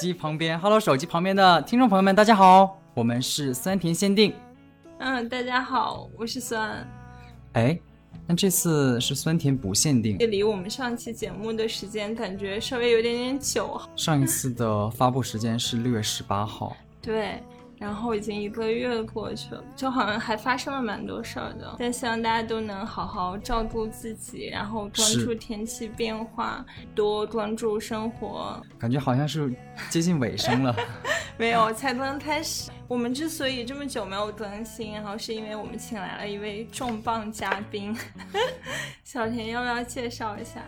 耳机旁边，Hello，手机旁边的听众朋友们，大家好，我们是酸甜限定。嗯，大家好，我是酸。哎，那这次是酸甜不限定，离我们上期节目的时间感觉稍微有点点久。上一次的发布时间是六月十八号。对。然后已经一个月过去了，就好像还发生了蛮多事儿的。但希望大家都能好好照顾自己，然后关注天气变化，多关注生活。感觉好像是接近尾声了。没有，才刚开始。我们之所以这么久没有更新，然后是因为我们请来了一位重磅嘉宾。小田要不要介绍一下？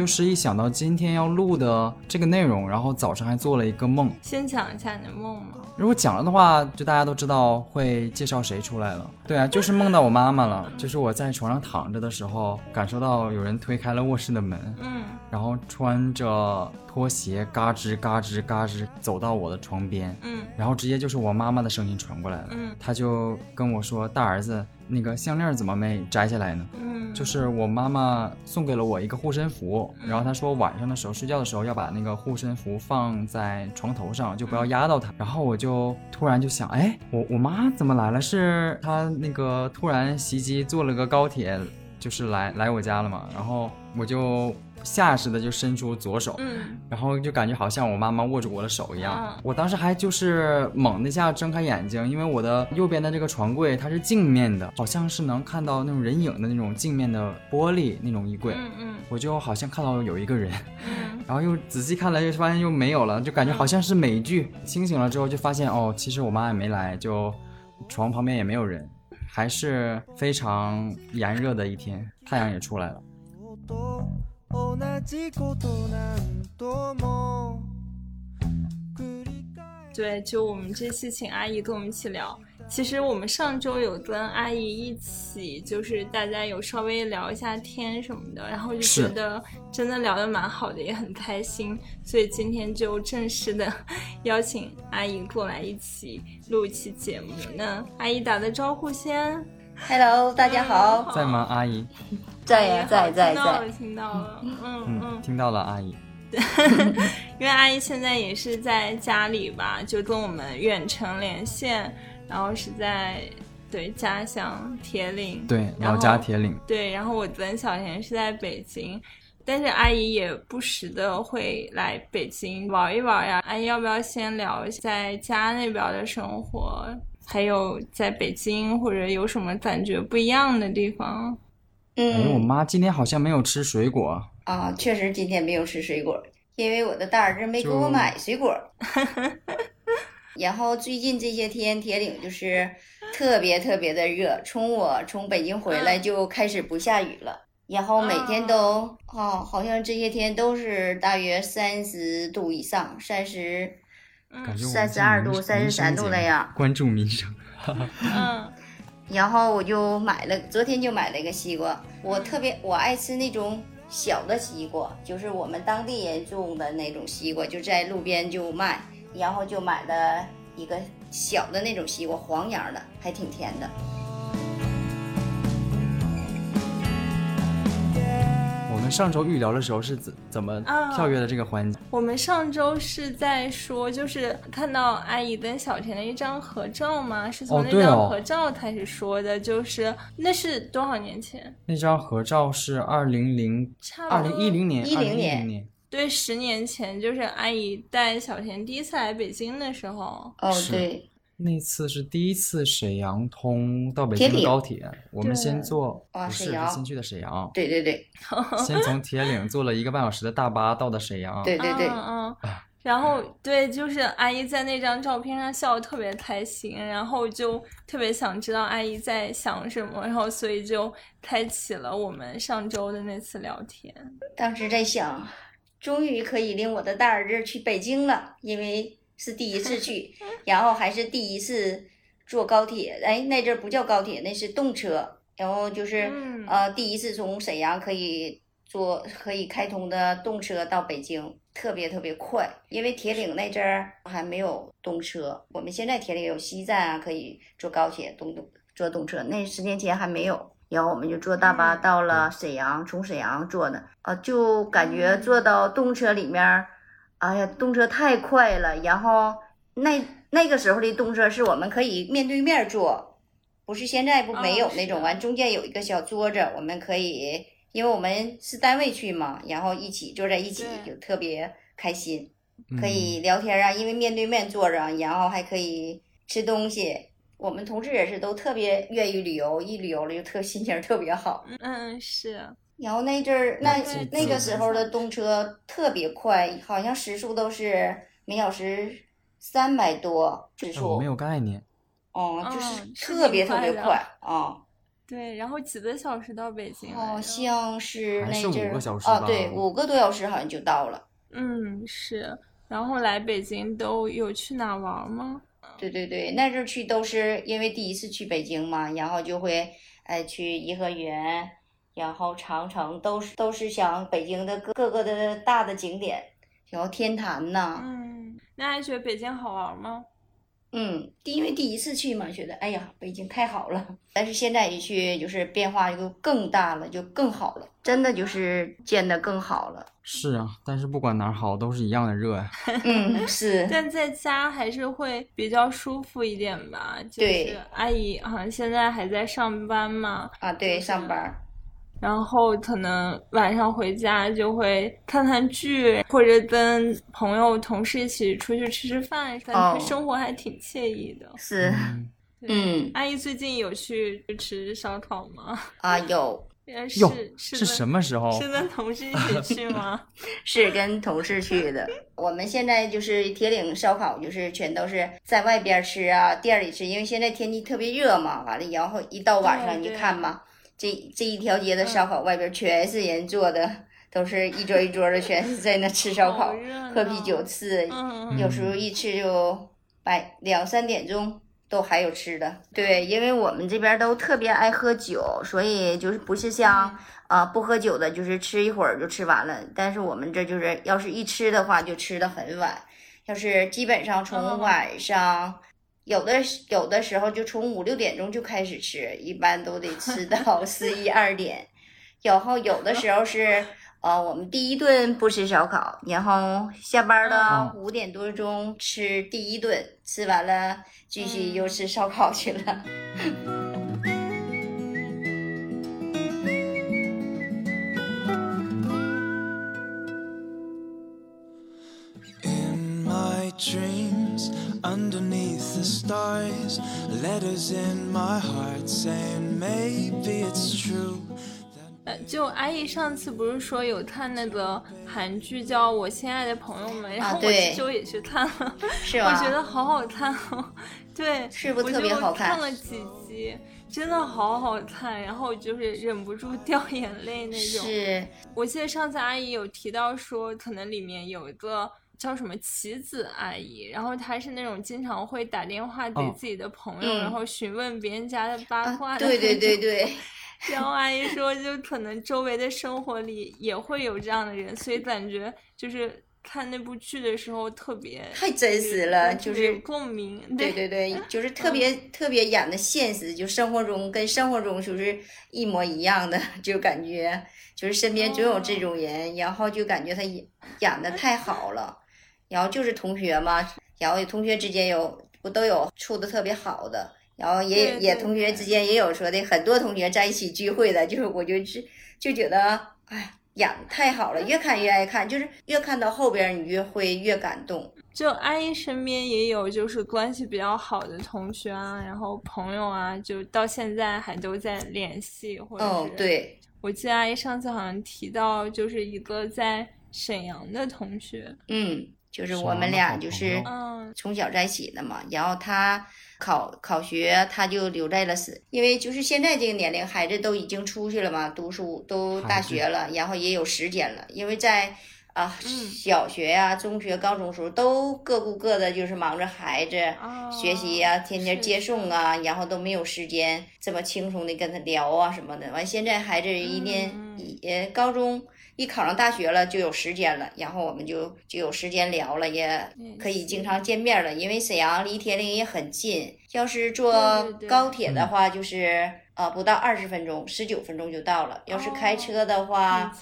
就是一想到今天要录的这个内容，然后早上还做了一个梦。先讲一下你的梦嘛。如果讲了的话，就大家都知道会介绍谁出来了。对啊，就是梦到我妈妈了。就是我在床上躺着的时候，感受到有人推开了卧室的门，嗯，然后穿着拖鞋嘎吱嘎吱嘎吱走到我的床边，嗯，然后直接就是我妈妈的声音传过来了，嗯，她就跟我说：“大儿子。”那个项链怎么没摘下来呢？嗯，就是我妈妈送给了我一个护身符，然后她说晚上的时候睡觉的时候要把那个护身符放在床头上，就不要压到它。然后我就突然就想，哎，我我妈怎么来了？是她那个突然袭击坐了个高铁，就是来来我家了嘛？然后我就。下意识的就伸出左手，嗯，然后就感觉好像我妈妈握住我的手一样。我当时还就是猛的一下睁开眼睛，因为我的右边的这个床柜它是镜面的，好像是能看到那种人影的那种镜面的玻璃那种衣柜。嗯嗯，我就好像看到有一个人，然后又仔细看了，又发现又没有了，就感觉好像是美剧。清醒了之后就发现哦，其实我妈也没来，就床旁边也没有人，还是非常炎热的一天，太阳也出来了。对，就我们这期请阿姨跟我们一起聊。其实我们上周有跟阿姨一起，就是大家有稍微聊一下天什么的，然后就觉得真的聊得蛮好的，也很开心。所以今天就正式的邀请阿姨过来一起录一期节目。那阿姨打个招呼先，Hello，大家好，在吗？阿姨。在呀，在在在，听到了，听到了，嗯嗯，听到了，阿姨。因为阿姨现在也是在家里吧，就跟我们远程连线，然后是在对家乡铁岭，对老家铁岭，对。然后我跟小田是在北京，但是阿姨也不时的会来北京玩一玩呀。阿姨要不要先聊一下在家那边的生活，还有在北京或者有什么感觉不一样的地方？哎，我妈今天好像没有吃水果啊，确实今天没有吃水果，因为我的大儿子没给我买水果。然后最近这些天铁岭就是特别特别的热，从我从北京回来就开始不下雨了，然后每天都哦，好像这些天都是大约三十度以上，三十，三十二度、三十三度那样。关注民生。嗯。然后我就买了，昨天就买了一个西瓜。我特别我爱吃那种小的西瓜，就是我们当地人种的那种西瓜，就在路边就卖。然后就买了一个小的那种西瓜，黄瓤的，还挺甜的。上周预聊的时候是怎怎么跳跃的这个环节？我们上周是在说，就是看到阿姨跟小田的一张合照吗？是从那张合照开始说的，就是那是多少年前？那张合照是二零零二零一零年一零年，对，十年前就是阿姨带小田第一次来北京的时候。哦，对。那次是第一次沈阳通到北京的高铁，我们先坐不是先去的沈阳，对对对，先从铁岭坐了一个半小时的大巴到的沈阳，对对对，嗯，然后对，就是阿姨在那张照片上笑得特别开心，然后就特别想知道阿姨在想什么，然后所以就开启了我们上周的那次聊天。当时在想，终于可以领我的大儿子去北京了，因为。是第一次 去，然后还是第一次坐高铁。哎，那阵儿不叫高铁，那是动车。然后就是呃，第一次从沈阳可以坐可以开通的动车到北京，特别特别快。因为铁岭那阵儿还没有动车，我们现在铁岭有西站啊，可以坐高铁、动动坐动车。那十年前还没有。然后我们就坐大巴到了沈阳，从沈阳坐的，啊，就感觉坐到动车里面，哎呀，动车太快了。然后那那个时候的动车是我们可以面对面坐，不是现在不没有那种，完中间有一个小桌子，我们可以，因为我们是单位去嘛，然后一起坐在一起就特别开心。可以聊天啊，因为面对面坐着，然后还可以吃东西。我们同事也是都特别愿意旅游，一旅游了就特 心情特别好。嗯，是。然后那阵儿那那个时候的动车特别快，好像时速都是每小时三百多时速。我没有概念。哦，就是特别特别快啊。对，然后几个小时到北京。好像是那阵儿啊，对，五个多小时好像就到了。嗯，是。然后来北京都有去哪玩吗？对对对，那阵儿去都是因为第一次去北京嘛，然后就会哎去颐和园，然后长城，都是都是想北京的各各个的大的景点，然后天坛呐。嗯，那还觉得北京好玩吗？嗯，因为第一次去嘛，觉得哎呀，北京太好了。但是现在一去，就是变化就更大了，就更好了，真的就是建的更好了。是啊，但是不管哪儿好，都是一样的热呀。嗯，是。但在家还是会比较舒服一点吧。就是阿姨好像现在还在上班嘛。啊，对，上班。然后可能晚上回家就会看看剧，或者跟朋友、同事一起出去吃吃饭，感觉生活还挺惬意的。是，嗯。阿姨最近有去吃烧烤吗？啊，有。是是什么时候？是跟同事一起去 吗？是跟同事去的。我们现在就是铁岭烧烤，就是全都是在外边吃啊，店里吃，因为现在天气特别热嘛。完了，然后一到晚上，你看嘛。这这一条街的烧烤外边全是人坐的，都是一桌一桌的，全是在那吃烧烤、喝啤酒吃。有时候一吃就百两三点钟都还有吃的。对，因为我们这边都特别爱喝酒，所以就是不是像啊不喝酒的，就是吃一会儿就吃完了。但是我们这就是要是一吃的话，就吃的很晚，要是基本上从晚上。有的有的时候就从五六点钟就开始吃，一般都得吃到 十一二点。然后有的时候是，呃，我们第一顿不吃烧烤，然后下班了五点多钟吃第一顿，吃完了继续又吃烧烤去了。Underneath the stars letters in my heart saying maybe it's true 呃就阿姨上次不是说有看那个韩剧叫我亲爱的朋友们然后我就也去看了是吧？我觉得好好看哦。对是不是特别好看？看了几集真的好好看然后就是忍不住掉眼泪那种。是。我记得上次阿姨有提到说可能里面有一个叫什么棋子阿姨，然后她是那种经常会打电话给自己的朋友，然后询问别人家的八卦的。对对对对。然后阿姨说，就可能周围的生活里也会有这样的人，所以感觉就是看那部剧的时候特别太真实了，就是共鸣。对对对，就是特别特别演的现实，就生活中跟生活中就是一模一样的，就感觉就是身边总有这种人，然后就感觉他演演的太好了。然后就是同学嘛，然后同学之间有不都有处的特别好的，然后也也同学之间也有说的很多同学在一起聚会的，就是我就是就觉得哎演太好了，越看越爱看，就是越看到后边你越会越感动。就阿姨身边也有就是关系比较好的同学啊，然后朋友啊，就到现在还都在联系，或者是对，我记得阿姨上次好像提到就是一个在沈阳的同学，嗯。就是我们俩就是从小在一起的嘛，然后他考考学，他就留在了是，因为就是现在这个年龄，孩子都已经出去了嘛，读书都大学了，然后也有时间了，因为在啊小学呀、中学、高中时候都各顾各的，就是忙着孩子学习呀，天天接送啊，然后都没有时间这么轻松的跟他聊啊什么的。完现在孩子一年也高中。一考上大学了，就有时间了，然后我们就就有时间聊了，也可以经常见面了。因为沈阳离铁岭也很近，要是坐高铁的话，就是呃不到二十分钟，十九分钟就到了。要是开车的话。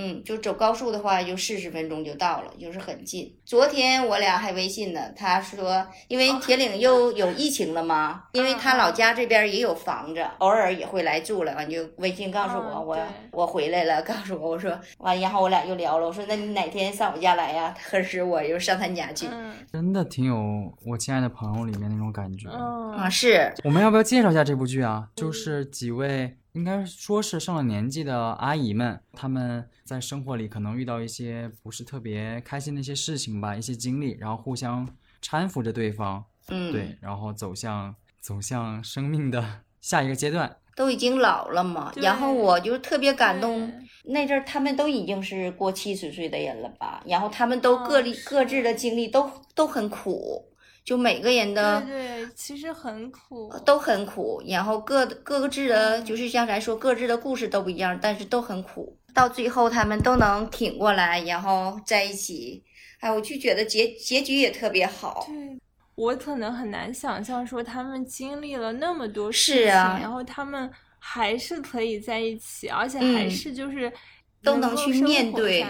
嗯，就走高速的话，就四十分钟就到了，就是很近。昨天我俩还微信呢，他说因为铁岭又有疫情了嘛，因为他老家这边也有房子，偶尔也会来住了，完就微信告诉我，我我回来了，告诉我，我说完，然后我俩又聊了，我说那你哪天上我家来呀？合适我又上他家去。真的挺有我亲爱的朋友里面那种感觉啊！是，我们要不要介绍一下这部剧啊？就是几位。应该说是上了年纪的阿姨们，她们在生活里可能遇到一些不是特别开心的一些事情吧，一些经历，然后互相搀扶着对方，嗯，对，然后走向走向生命的 下一个阶段。都已经老了嘛，然后我就特别感动，那阵儿他们都已经是过七十岁的人了吧，然后他们都各立各自的经历都都很苦。就每个人的对，其实很苦，都很苦。然后各各个自的，就是像咱说各自的故事都不一样，但是都很苦。到最后他们都能挺过来，然后在一起。哎，我就觉得结结局也特别好。对，我可能很难想象说他们经历了那么多事情，然后他们还是可以在一起，而且还是就是都能去面对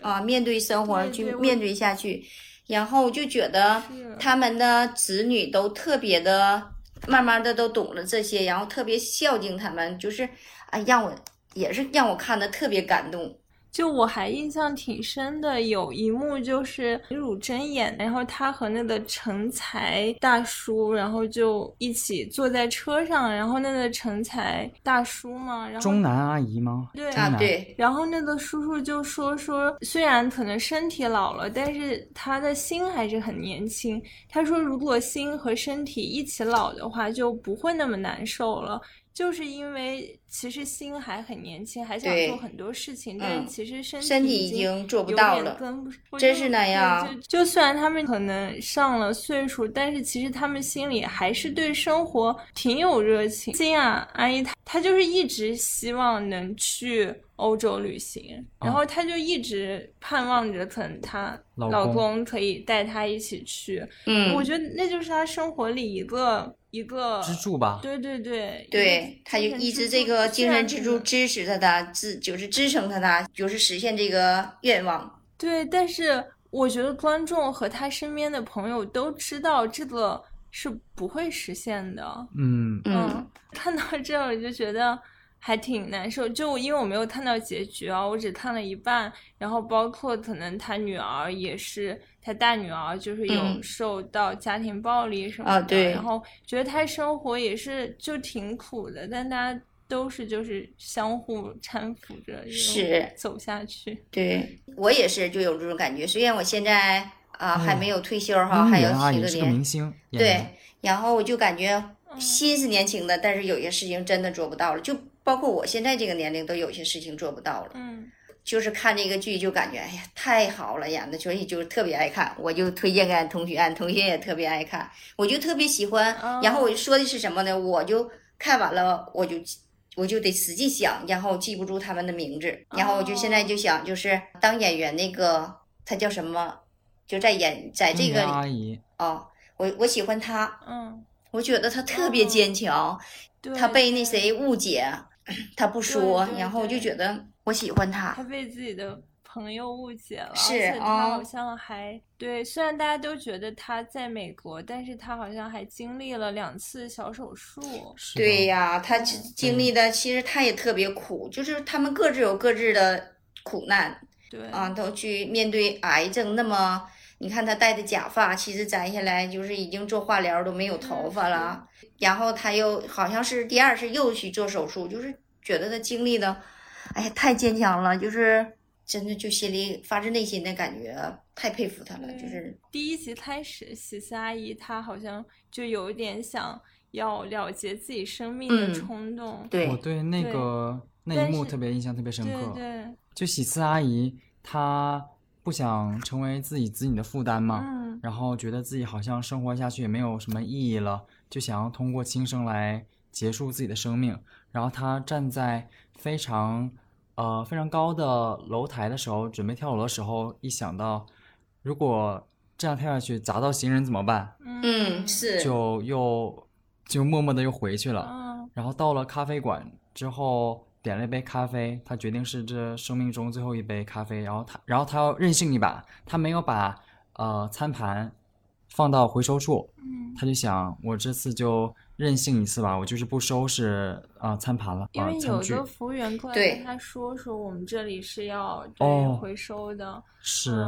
啊，面对生活去面对下去。然后就觉得他们的子女都特别的，慢慢的都懂了这些，然后特别孝敬他们，就是哎，让我也是让我看的特别感动。就我还印象挺深的，有一幕就是李汝珍演，然后他和那个成才大叔，然后就一起坐在车上，然后那个成才大叔嘛，然后中南阿姨吗？对啊，对。然后那个叔叔就说说，虽然可能身体老了，但是他的心还是很年轻。他说，如果心和身体一起老的话，就不会那么难受了。就是因为其实心还很年轻，还想做很多事情，但是其实身身体已经做不到了，真是那样。就虽然他们可能上了岁数，但是其实他们心里还是对生活挺有热情。心啊，阿姨她她就是一直希望能去欧洲旅行，然后她就一直盼望着可能她老公可以带她一起去。嗯，我觉得那就是她生活里一个。一个支柱吧，对对对，对，她就一直这个精神支柱支持着他，支就是支撑着他，就是实现这个愿望。对，但是我觉得观众和他身边的朋友都知道这个是不会实现的。嗯嗯，看到这我就觉得。还挺难受，就因为我没有看到结局啊，我只看了一半。然后包括可能他女儿也是，他大女儿就是有受到家庭暴力什么的。对。然后觉得他生活也是就挺苦的，但大家都是就是相互搀扶着，是走下去。对我也是就有这种感觉，虽然我现在啊还没有退休哈，还有几个年。明星。对，然后我就感觉心是年轻的，但是有些事情真的做不到了，就。包括我现在这个年龄，都有些事情做不到了。嗯，就是看这个剧就感觉，哎呀，太好了，演的，所以就特别爱看。我就推荐给俺同学，俺同学也特别爱看，我就特别喜欢。然后我说的是什么呢？我就看完了，我就我就得使劲想，然后记不住他们的名字。然后我就现在就想，就是当演员那个他叫什么？就在演在这个阿姨哦，我我喜欢她。嗯，我觉得她特别坚强。他被那谁误解。她不说，然后我就觉得我喜欢她，她被自己的朋友误解了，是他好像还对。虽然大家都觉得他在美国，但是他好像还经历了两次小手术。对呀，他经历的其实他也特别苦，就是他们各自有各自的苦难。对啊，都去面对癌症，那么你看他戴的假发，其实摘下来就是已经做化疗都没有头发了。然后他又好像是第二次又去做手术，就是觉得他经历的，哎呀，太坚强了，就是真的就心里发自内心的感觉，太佩服他了。就是第一集开始，喜思阿姨她好像就有一点想要了结自己生命的冲动。对，我对那个那一幕特别印象特别深刻。对，就喜思阿姨她不想成为自己子女的负担嘛，嗯，然后觉得自己好像生活下去也没有什么意义了。就想要通过轻生来结束自己的生命，然后他站在非常呃非常高的楼台的时候，准备跳楼的时候，一想到如果这样跳下去砸到行人怎么办？嗯，是，就又就默默的又回去了。然后到了咖啡馆之后，点了一杯咖啡，他决定是这生命中最后一杯咖啡。然后他，然后他要任性一把，他没有把呃餐盘放到回收处，他就想我这次就任性一次吧，我就是不收拾啊餐盘了。因为有个服务员过来跟他说说，我们这里是要对回收的。是，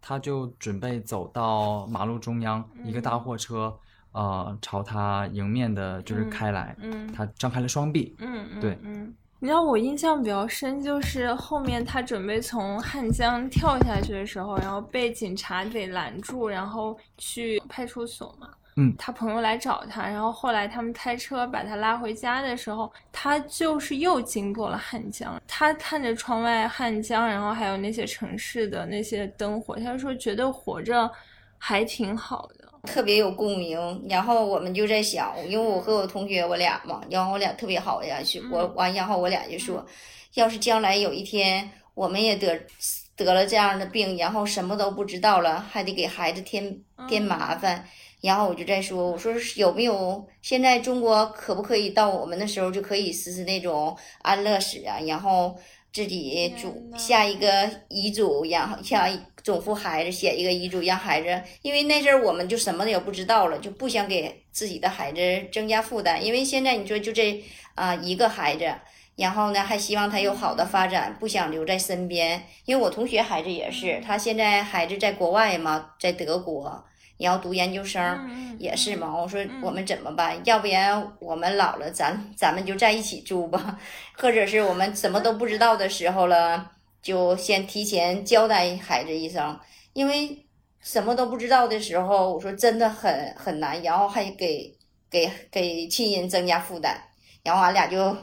他就准备走到马路中央，一个大货车。呃，朝他迎面的就是开来，嗯，他张开了双臂，嗯嗯，对，嗯，你知道我印象比较深，就是后面他准备从汉江跳下去的时候，然后被警察给拦住，然后去派出所嘛，嗯，他朋友来找他，然后后来他们开车把他拉回家的时候，他就是又经过了汉江，他看着窗外汉江，然后还有那些城市的那些灯火，他说觉得活着还挺好的。特别有共鸣，然后我们就在想，因为我和我同学我俩嘛，然后我俩特别好呀，是我完，然后我俩就说，要是将来有一天我们也得得了这样的病，然后什么都不知道了，还得给孩子添添麻烦，然后我就在说，我说有没有现在中国可不可以到我们的时候就可以实施那种安乐死啊，然后。自己主下一个遗嘱，然后像总父孩子写一个遗嘱，让孩子，因为那阵儿我们就什么也不知道了，就不想给自己的孩子增加负担。因为现在你说就这啊一个孩子，然后呢还希望他有好的发展，不想留在身边。因为我同学孩子也是，他现在孩子在国外嘛，在德国。你要读研究生也是嘛？我说我们怎么办？要不然我们老了，咱咱们就在一起住吧，或者是我们什么都不知道的时候了，就先提前交代孩子一声，因为什么都不知道的时候，我说真的很很难，然后还给给给亲人增加负担，然后俺俩就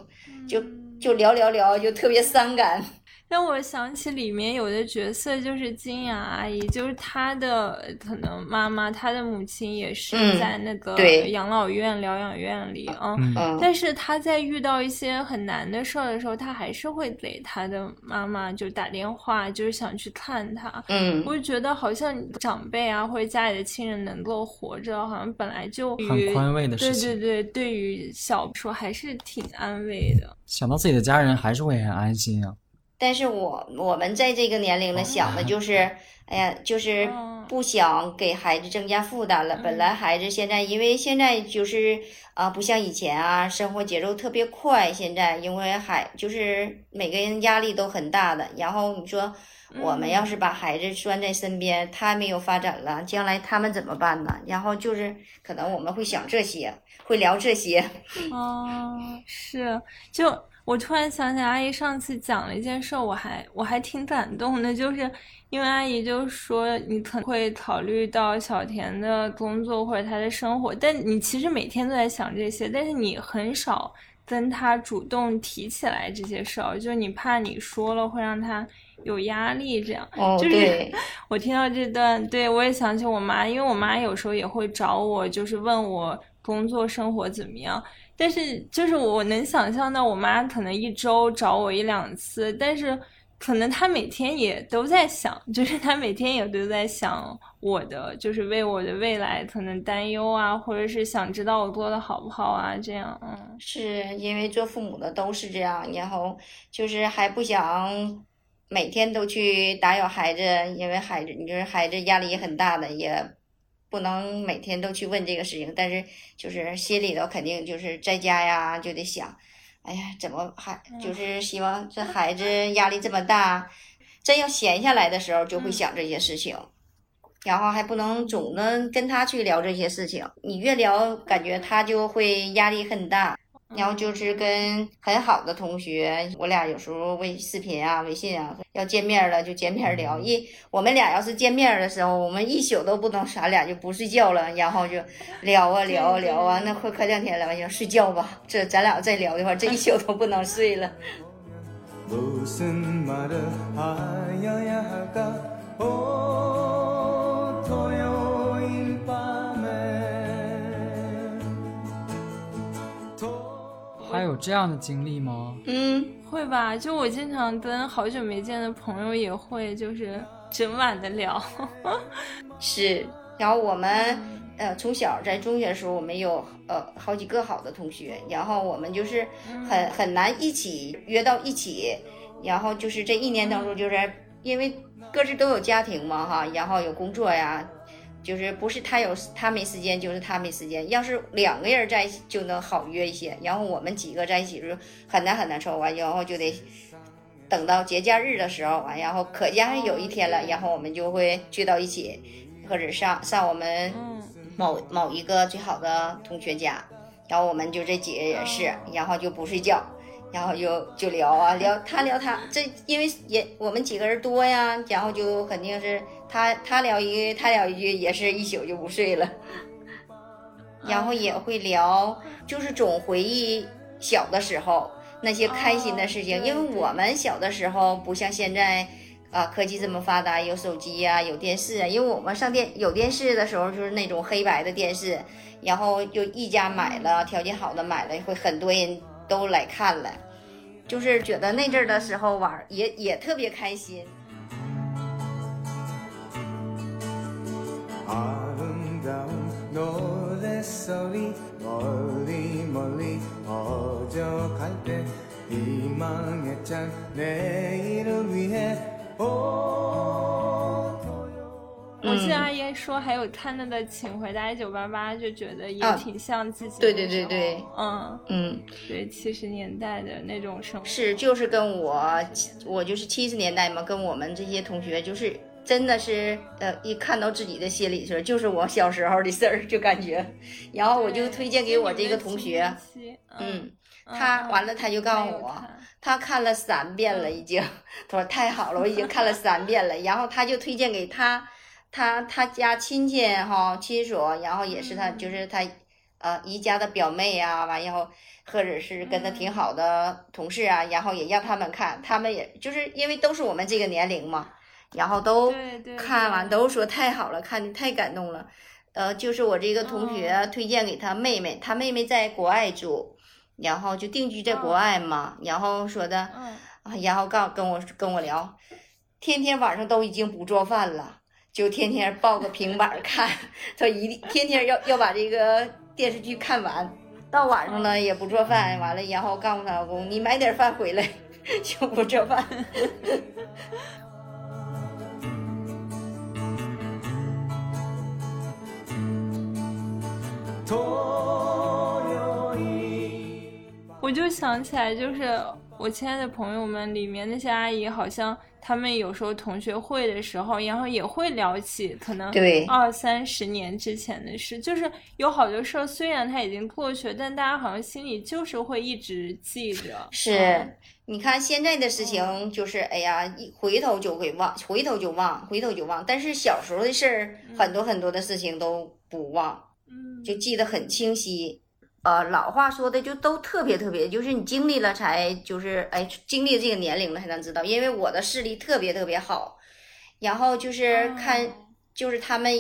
就就聊聊聊，就特别伤感。让我想起里面有的角色，就是金雅阿姨，就是她的可能妈妈，她的母亲也是在那个养老院疗养院里啊。但是她在遇到一些很难的事儿的时候，她还是会给她的妈妈就打电话，就是想去看她。嗯，我就觉得好像长辈啊，或者家里的亲人能够活着，好像本来就很宽慰的事情。对对对，对于小说还是挺安慰的。想到自己的家人，还是会很安心啊。但是我我们在这个年龄呢，想的就是，哎呀，就是不想给孩子增加负担了。本来孩子现在，因为现在就是啊，不像以前啊，生活节奏特别快。现在因为孩就是每个人压力都很大的。然后你说我们要是把孩子拴在身边，他没有发展了，将来他们怎么办呢？然后就是可能我们会想这些，会聊这些。哦，是就。我突然想起阿姨上次讲了一件事，我还我还挺感动的，就是因为阿姨就说你可能会考虑到小田的工作或者他的生活，但你其实每天都在想这些，但是你很少跟他主动提起来这些事儿，就是你怕你说了会让他有压力，这样。哦，就是 我听到这段，对我也想起我妈，因为我妈有时候也会找我，就是问我工作生活怎么样。但是，就是我能想象到，我妈可能一周找我一两次，但是可能她每天也都在想，就是她每天也都在想我的，就是为我的未来可能担忧啊，或者是想知道我过得好不好啊，这样。嗯，是因为做父母的都是这样，然后就是还不想每天都去打扰孩子，因为孩子，你就是孩子压力也很大的，也。不能每天都去问这个事情，但是就是心里头肯定就是在家呀，就得想，哎呀，怎么还就是希望这孩子压力这么大，真要闲下来的时候就会想这些事情，然后还不能总能跟他去聊这些事情，你越聊感觉他就会压力很大。然后就是跟很好的同学，我俩有时候微视频啊、微信啊，要见面了就见面聊。一我们俩要是见面的时候，我们一宿都不能，咱俩就不睡觉了，然后就聊啊聊啊聊啊，那快快两天了，完就睡觉吧。这咱俩再聊的话，这一宿都不能睡了。还有这样的经历吗？嗯，会吧。就我经常跟好久没见的朋友也会，就是整晚的聊。是，然后我们呃，从小在中学的时候，我们有呃好几个好的同学，然后我们就是很很难一起约到一起，然后就是这一年当中，就是因为各自都有家庭嘛哈，然后有工作呀，就是不是他有他没时间，就是他没时间。要是两个人在一起就能好约一些，然后我们几个在一起就很难很难凑完，然后就得等到节假日的时候完，然后可家有一天了，然后我们就会聚到一起，或者上上我们。某某一个最好的同学家，然后我们就这几个人是，然后就不睡觉，然后就就聊啊聊，他聊他这，因为也我们几个人多呀，然后就肯定是他他聊一句，他聊一句，也是一宿就不睡了，然后也会聊，就是总回忆小的时候那些开心的事情，因为我们小的时候不像现在。啊，科技这么发达，有手机呀，有电视啊。因为我们上电有电视的时候，就是那种黑白的电视，然后就一家买了，条件好的买了，会很多人都来看了，就是觉得那阵儿的时候玩也也特别开心。我记得阿姨说还有看那个《请回答一九八八》，就觉得也挺像自己。对对对对，嗯。嗯，对七十年代的那种生活。是，就是跟我，我就是七十年代嘛，跟我们这些同学，就是真的是，呃，一看到自己的心里是，就是我小时候的事儿，就感觉。然后我就推荐给我这个同学，嗯，他完了他就告诉我。他看了三遍了，已经。他说太好了，我已经看了三遍了。然后他就推荐给他，他他家亲戚哈亲属，然后也是他就是他，呃姨家的表妹呀，完以后或者是跟他挺好的同事啊，然后也让他们看，他们也就是因为都是我们这个年龄嘛，然后都看完都说太好了，看的太感动了。呃，就是我这个同学推荐给他妹妹，他妹妹在国外住。然后就定居在国外嘛，然后说的，啊，然后告跟我跟我聊，天天晚上都已经不做饭了，就天天抱个平板看，他一定天天要要把这个电视剧看完，到晚上呢也不做饭，完了然后告诉他老公，你买点饭回来，就不做饭。我就想起来，就是我亲爱的朋友们里面那些阿姨，好像他们有时候同学会的时候，然后也会聊起可能二三十年之前的事。就是有好多事儿，虽然它已经过去了，但大家好像心里就是会一直记着。是，你看现在的事情，就是哎呀，一回头就会忘，回头就忘，回头就忘。但是小时候的事儿，很多很多的事情都不忘，嗯，就记得很清晰。呃，老话说的就都特别特别，就是你经历了才就是哎，经历这个年龄了才能知道。因为我的视力特别特别好，然后就是看，就是他们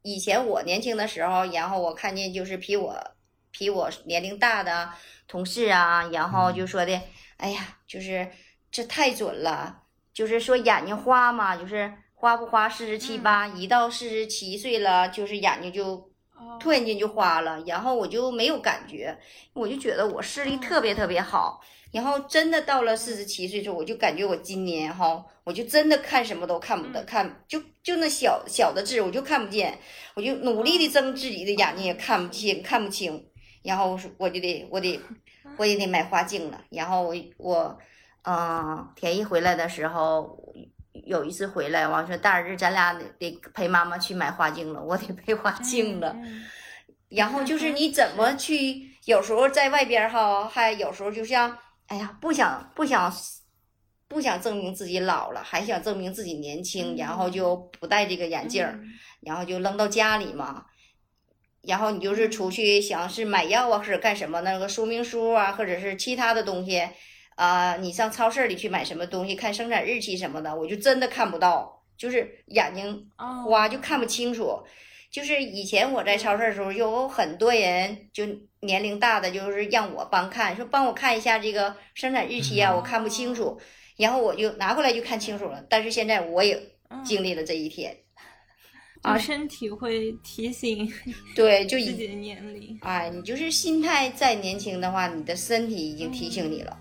以前我年轻的时候，然后我看见就是比我比我年龄大的同事啊，然后就说的，哎呀，就是这太准了，就是说眼睛花嘛，就是花不花四十七八，一到四十七岁了，就是眼睛就。突然间就花了，然后我就没有感觉，我就觉得我视力特别特别好。然后真的到了四十七岁之后，我就感觉我今年哈，我就真的看什么都看不得，看就就那小小的字我就看不见，我就努力的睁自己的眼睛也看不清，看不清。然后我说我就得我得 我也得买花镜了。然后我我嗯，田一回来的时候。有一次回来，完说大儿子，咱俩得得陪妈妈去买花镜了，我得配花镜了。然后就是你怎么去？有时候在外边哈，还有时候就像，哎呀，不想不想不想证明自己老了，还想证明自己年轻，然后就不戴这个眼镜然后就扔到家里嘛。然后你就是出去想是买药啊，或者干什么，那个说明书啊，或者是其他的东西。啊，你上超市里去买什么东西，看生产日期什么的，我就真的看不到，就是眼睛花就看不清楚。就是以前我在超市的时候，有很多人就年龄大的，就是让我帮看，说帮我看一下这个生产日期啊，我看不清楚，然后我就拿过来就看清楚了。但是现在我也经历了这一天。啊，身体会提醒，对，就自己的年龄。哎，你就是心态再年轻的话，你的身体已经提醒你了。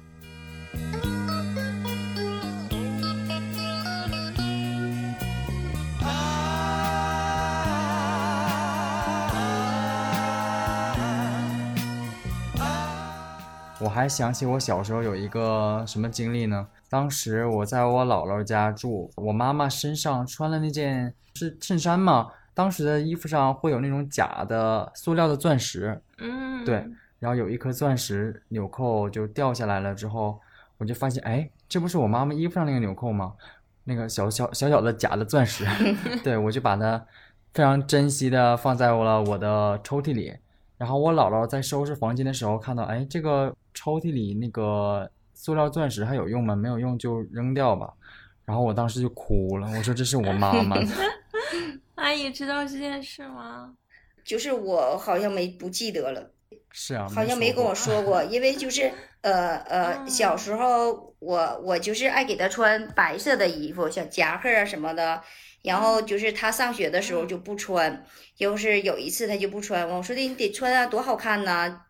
我还想起我小时候有一个什么经历呢？当时我在我姥姥家住，我妈妈身上穿了那件是衬衫嘛，当时的衣服上会有那种假的塑料的钻石，嗯，对，然后有一颗钻石纽扣就掉下来了之后，我就发现，哎，这不是我妈妈衣服上那个纽扣吗？那个小小小小的假的钻石，对我就把它非常珍惜的放在了我的抽屉里。然后我姥姥在收拾房间的时候看到，哎，这个抽屉里那个塑料钻石还有用吗？没有用就扔掉吧。然后我当时就哭了，我说这是我妈妈的。阿姨知道这件事吗？就是我好像没不记得了。是啊，好像没跟我说过，因为就是呃呃，小时候我我就是爱给他穿白色的衣服，像夹克啊什么的。然后就是他上学的时候就不穿，就是有一次他就不穿，我说的你得穿啊，多好看呐，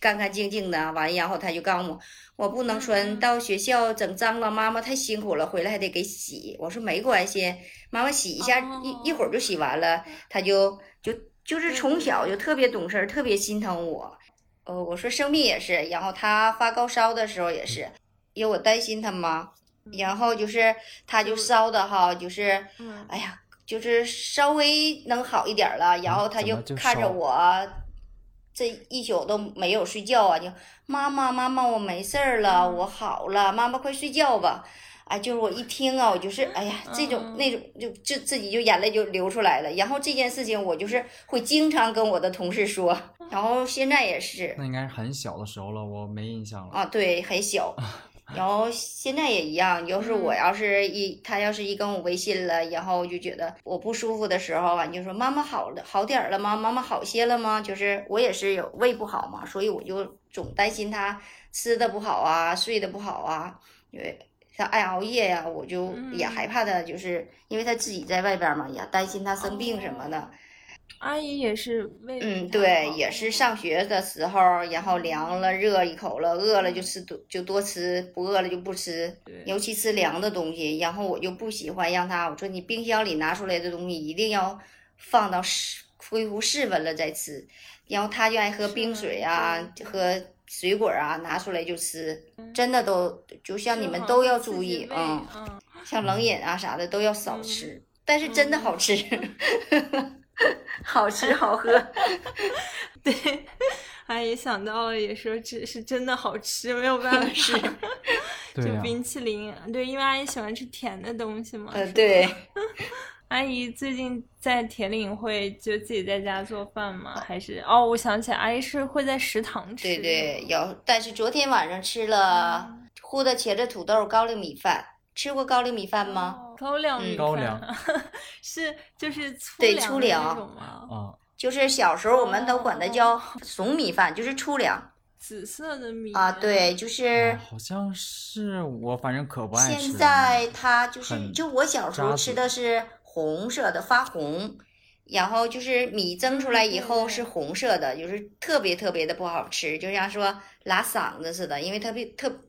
干干净净的。完，然后他就告诉我，我不能穿到学校整脏了，妈妈太辛苦了，回来还得给洗。我说没关系，妈妈洗一下，一一会儿就洗完了。他就就就是从小就特别懂事，特别心疼我。呃，我说生病也是，然后他发高烧的时候也是，因为我担心他嘛。然后就是，他就烧的哈，就是，哎呀，就是稍微能好一点了。然后他就看着我，这一宿都没有睡觉啊，就妈妈妈妈，我没事儿了，我好了，妈妈快睡觉吧。哎，就是我一听啊，我就是哎呀，这种那种就就自己就眼泪就流出来了。然后这件事情我就是会经常跟我的同事说，然后现在也是。那应该是很小的时候了，我没印象了。啊，对，很小。然后现在也一样，就是我要是一他要是一跟我微信了，然后就觉得我不舒服的时候，完就说妈妈好了好点了吗？妈妈好些了吗？就是我也是有胃不好嘛，所以我就总担心他吃的不好啊，睡的不好啊，因为他爱熬夜呀，我就也害怕他，就是因为他自己在外边嘛，也担心他生病什么的。阿姨也是为嗯，对，也是上学的时候，然后凉了热一口了，饿了就吃多就多吃，不饿了就不吃。尤其吃凉的东西，然后我就不喜欢让他，我说你冰箱里拿出来的东西一定要放到室恢复室温了再吃。然后他就爱喝冰水啊，喝水果啊，拿出来就吃。真的都就像你们都要注意啊，像冷饮啊啥的都要少吃，但是真的好吃。好吃好喝，对，阿姨想到了也说这是真的好吃，没有办 法吃。就冰淇淋，对，因为阿姨喜欢吃甜的东西嘛。呃，对。阿姨最近在铁岭会就自己在家做饭吗？还是哦，我想起来，阿姨是会在食堂吃。对对，有。但是昨天晚上吃了烀的茄子土豆高粱米饭，吃过高粱米饭吗？高粱米饭 是就是粗对粗粮那种吗？啊，就是小时候我们都管它叫怂米饭，就是粗粮。紫色的米啊，对，就是好像是我反正可不爱吃。现在它就是就我小时候吃的是红色的发红，然后就是米蒸出来以后是红色的，就是特别特别的不好吃，就像说拉嗓子似的，因为特别特。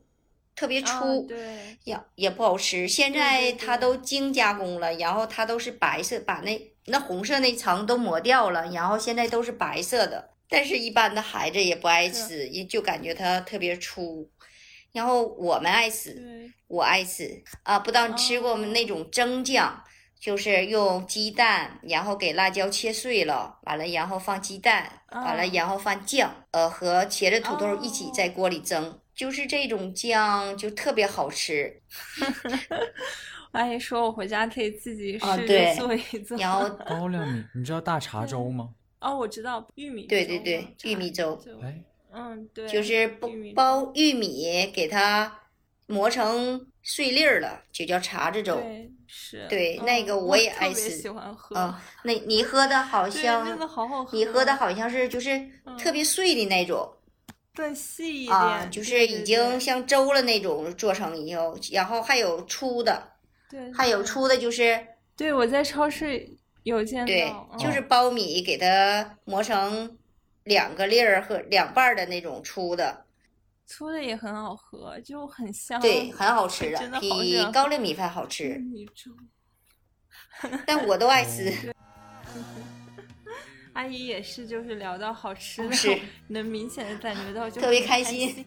特别粗，对也也不好吃。现在它都精加工了，然后它都是白色，把那那红色那层都磨掉了，然后现在都是白色的。但是，一般的孩子也不爱吃，也就感觉它特别粗。然后我们爱吃，我爱吃啊！不知道你吃过没？那种蒸酱，就是用鸡蛋，然后给辣椒切碎了，完了然后放鸡蛋，完了然后放酱，呃，和茄子土豆一起在锅里蒸。就是这种酱就特别好吃，阿姨说我回家可以自己试着做一做。然后高粱米，你知道大碴粥吗？哦，我知道玉米。对对对，玉米粥。哎，嗯，对，就是包包玉米，给它磨成碎粒儿了，就叫碴子粥。对，是。对，那个我也爱吃。喜欢喝。啊，那你喝的好像那个好好喝。你喝的好像是就是特别碎的那种。更细一点啊，就是已经像粥了那种做成以后，然后还有粗的，对，还有粗的，就是对我在超市有见对，到，就是苞米给它磨成两个粒儿和两半儿的那种粗的，粗的也很好喝，就很香。对，很好 吃真的比高粱米饭好吃。但我都爱吃。阿姨也是，就是聊到好吃的，是能明显的感觉到就特别开心。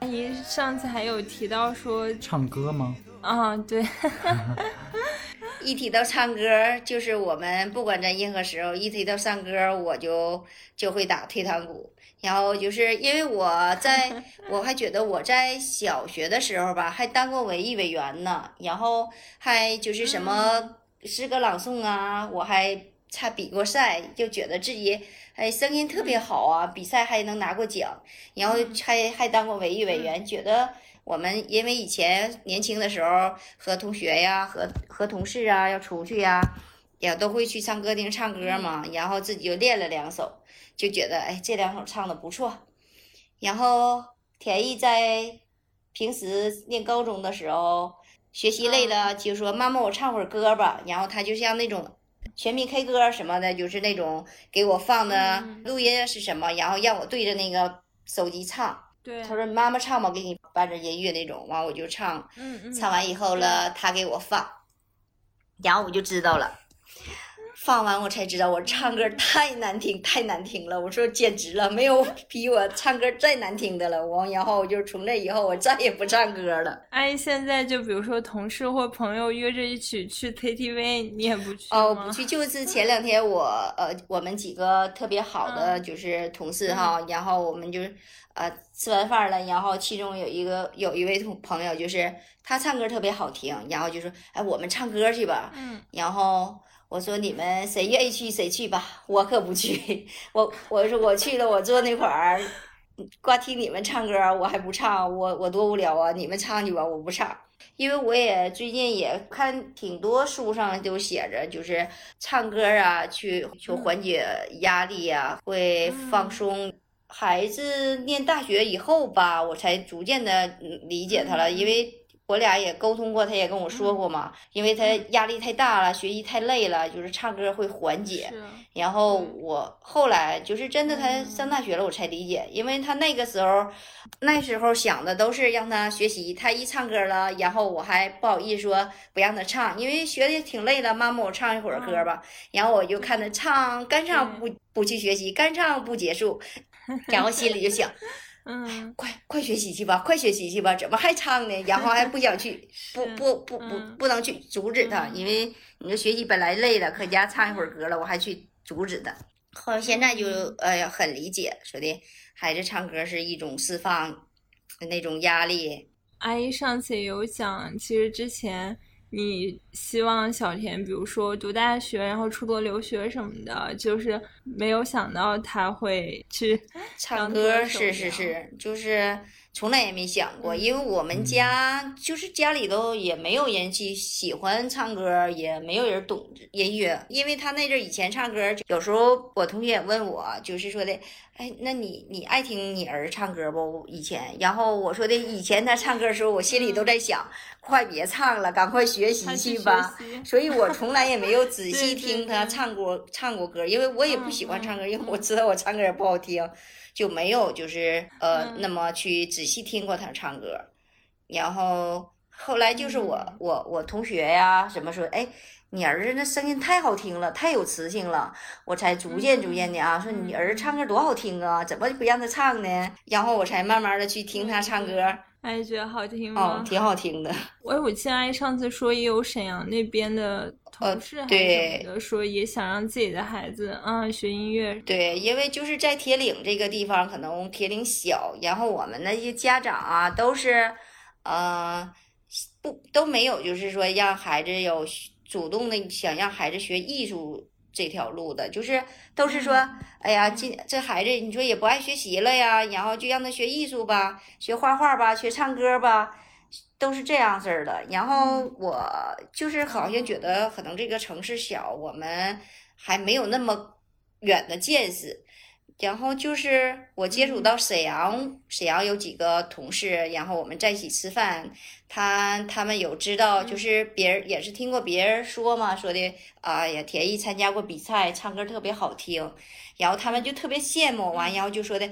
阿姨上次还有提到说，唱歌吗？啊，对，一提到唱歌，就是我们不管在任何时候，一提到唱歌，我就就会打退堂鼓。然后就是因为我在，我还觉得我在小学的时候吧，还当过文艺委员呢，然后还就是什么诗歌朗诵啊，我还差比过赛，就觉得自己哎声音特别好啊，比赛还能拿过奖，然后还还当过文艺委员，觉得我们因为以前年轻的时候和同学呀、和和同事啊要出去呀，也都会去唱歌厅唱歌嘛，然后自己就练了两首，就觉得哎这两首唱的不错。然后田艺在平时念高中的时候学习累了，就说妈妈我唱会儿歌吧，然后他就像那种。全民 K 歌什么的，就是那种给我放的嗯录音是什么，然后让我对着那个手机唱。对，他说：“妈妈唱吧，给你伴着音乐那种。”完我就唱，嗯嗯，唱完以后了，他给我放，然后我就知道了。放完我才知道我唱歌太难听，太难听了。我说简直了，没有 比我唱歌再难听的了。我，然后我就从那以后我再也不唱歌了。阿姨现在就比如说同事或朋友约着一起去 KTV，你也不去哦，吗不去，就是前两天我呃，我们几个特别好的嗯就是同事哈，然后我们就是呃吃完饭了，然后其中有一个有一位同朋友，就是他唱歌特别好听，然后就说哎我们唱歌去吧，嗯，然后我说你们谁愿意去谁去吧，我可不去，我我说我去了，我坐那块儿。光听你们唱歌，我还不唱，我我多无聊啊！你们唱去吧，我不唱。因为我也最近也看挺多书上都写着，就是唱歌啊，去去缓解压力呀、会放松。孩子念大学以后吧，我才逐渐的理解他了，因为我俩也沟通过，他也跟我说过嘛，因为他压力太大了，学习太累了，就是唱歌会缓解。然后我后来就是真的，他上大学了，我才理解，因为他那个时候，那时候想的都是让他学习，他一唱歌了，然后我还不好意思说不让他唱，因为学的挺累了，妈妈我唱一会儿歌吧，然后我就看他唱，干唱不不去学习，干唱不结束，然后心里就想，嗯，快快学习去吧，快学习去吧，怎么还唱呢？然后还不想去，不不不不嗯不能去阻止他，嗯因为你说学习本来累了，搁家唱一会儿歌了，我还去阻止他。后来现在就嗯哎呀很理解，说的孩子唱歌是一种释放那种压力。阿姨上次也有讲，其实之前你希望小田，比如说读大学，然后出国留学什么的，就是没有想到他会去唱歌是是是，就是从来也没想过，嗯。因为我们家就是家里头也没有人去喜欢唱歌，也没有人懂音乐。因为他那阵以前唱歌，有时候我同学也问我，就是说的，哎，那你你爱听你儿唱歌不？以前，然后我说的，以前他唱歌的时候，我心里都在想，快别唱了，赶快学习去吧。所以我从来也没有 仔细听他对。唱过唱过歌，因为我也不嗯喜欢唱歌，嗯因为我知道我唱歌也不好听，就没有就是呃、嗯。那么去仔细听过他唱歌。然后后来就是我、嗯。我我同学呀什么说，哎，你儿子那声音太好听了，太有磁性了，我才逐渐逐渐的啊，说你儿子唱歌多好听啊，怎么就不让他唱呢？然后我才慢慢的去听他唱歌，阿姨觉得好听哦吗，？挺好听的。我 我记得阿姨上次说也有沈阳那边的呃同事还是对什么的，说也想让自己的孩子啊学音乐。对，因为就是在铁岭这个地方，可能铁岭小，然后我们那些家长啊，都是，呃，不都没有，就是说让孩子有主动的想让孩子学艺术这条路的，就是都是说，哎呀，这这孩子你说也不爱学习了呀，然后就让他学艺术吧，学画画吧，学唱歌吧，都是这样式儿的。然后我就是好像觉得可能这个城市小，我们还没有那么远的见识。然后就是我接触到沈阳，沈阳有几个同事，然后我们在一起吃饭，他他们有知道，就是别人也是听过别人说嘛，说的，哎呀，田艺参加过比赛，唱歌特别好听，然后他们就特别羡慕，完然后就说的。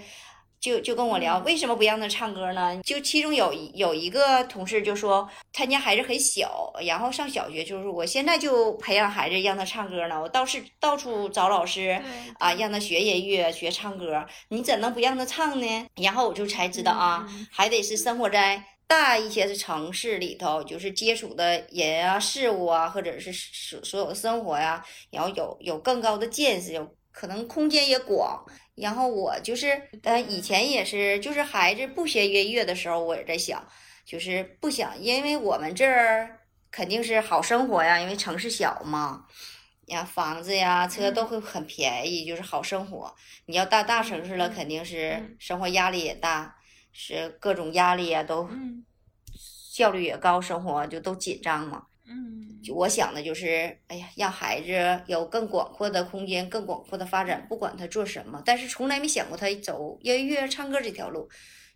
就就跟我聊，为什么不让他唱歌呢？就其中有有一个同事就说，他家孩子很小，然后上小学，就是我现在就培养孩子让他唱歌呢。我倒是到处找老师啊，让他学音乐、学唱歌，你怎能不让他唱呢？然后我就才知道啊，还得是生活在大一些的城市里头，就是接触的人啊、事物啊，或者是所所有的生活呀，然后有有更高的见识，有可能空间也广。然后我就是，呃，以前也是，就是孩子不学音乐的时候，我也在想，就是不想，因为我们这儿肯定是好生活呀，因为城市小嘛，呀，房子呀、车都会很便宜，就是好生活。你要到大城市了，肯定是生活压力也大，是各种压力呀，都效率也高，生活就都紧张嘛。嗯，我想的就是，哎呀，让孩子有更广阔的空间，更广阔的发展，不管他做什么，但是从来没想过他走音乐、唱歌这条路，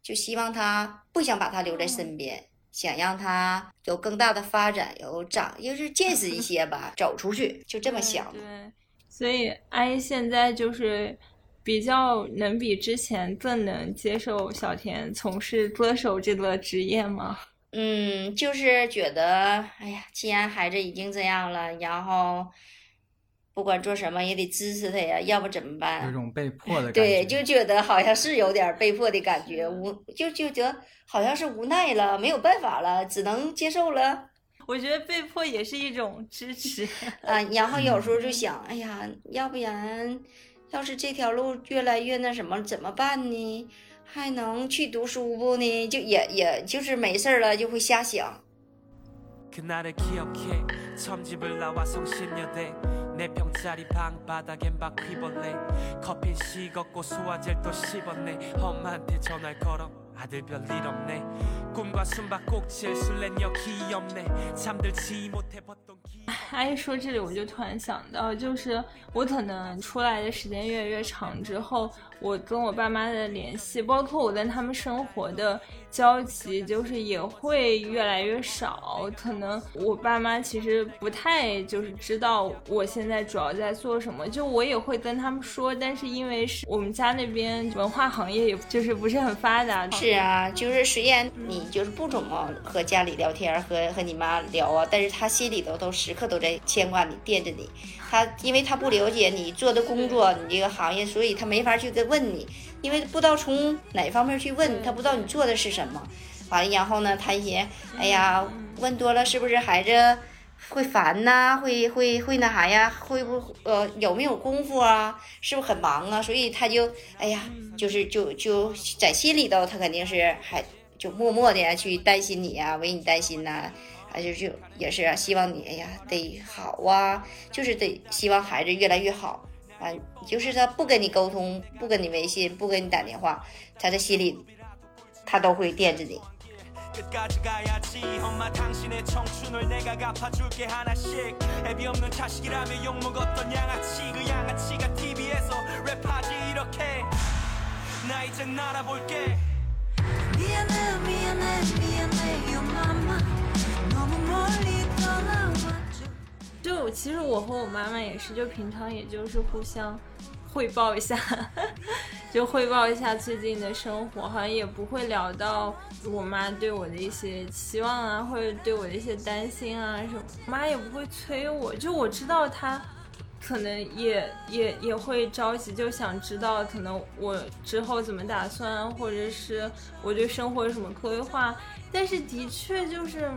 就希望他不想把他留在身边，想让他有更大的发展，有长，就是见识一 些吧，走出去，就这么想。对，所以阿姨现在就是比较能比之前更能接受小田从事歌手这个职业吗？嗯，就是觉得，哎呀，既然孩子已经这样了，然后不管做什么也得支持他呀，要不怎么办？有种被迫的 感觉。对，就觉得好像是有点被迫的感觉，无就就觉得好像是无奈了，没有办法了，只能接受了。我觉得被迫也是一种支持 啊。然后有时候就想，哎呀，要不然，要是这条路越来越那什么，怎么办呢？还能去读书不呢？就也也就是没事了，就会瞎想。阿姨说这里，我就突然想到，就是我可能出来的时间越来越长之后，我跟我爸妈的联系，包括我跟他们生活的交集，就是也会越来越少。可能我爸妈其实不太就是知道我现在主要在做什么，就我也会跟他们说，但是因为是我们家那边文化行业，也就是不是很发达。是啊，就是虽然你就是不怎么和家里聊天，和和你妈聊啊，但是他心里头都时刻都在牵挂你，惦着你。他因为他不了解你做的工作，你这个行业，所以他没法去跟问你，因为不知道从哪方面去问，他不知道你做的是什么。完了，然后呢，他一些，哎呀，问多了是不是孩子会烦呐？会会会那啥呀？会不呃有没有功夫啊？是不是很忙啊？所以他就，哎呀，就是就就在心里头，他肯定是还就默默的去担心你呀，为你担心呐。就就也是啊希望你，哎呀，得好啊，就是得希望孩子越来越好啊。就是他不跟你沟通，不跟你微信，不跟你打电话，他的心里他都会惦着你。就其实我和我妈妈也是，就平常也就是互相汇报一下，就汇报一下最近的生活，好像也不会聊到我妈对我的一些期望啊，或者对我的一些担心啊什么。妈也不会催我，就我知道她可能也也也会着急，就想知道可能我之后怎么打算，或者是我对生活有什么规划。但是的确就是。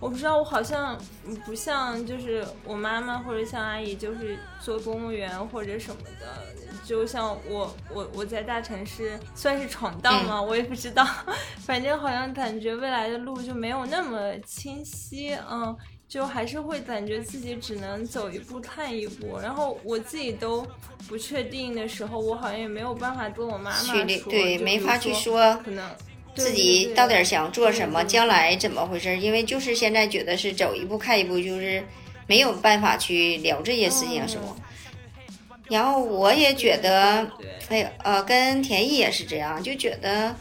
我不知道，我好像不像，就是我妈妈或者像阿姨，就是做公务员或者什么的。就像我，我我在大城市算是闯荡吗？我也不知道，反正好像感觉未来的路就没有那么清晰。嗯，就还是会感觉自己只能走一步看一步，然后我自己都不确定的时候，我好像也没有办法跟我妈妈说，对，没法去说，可能自己到底想做什么，将来怎么回事？因为就是现在觉得是走一步看一步，就是没有办法去聊这些事情，是不？然后我也觉得，哎，呃，跟田毅也是这样，就觉得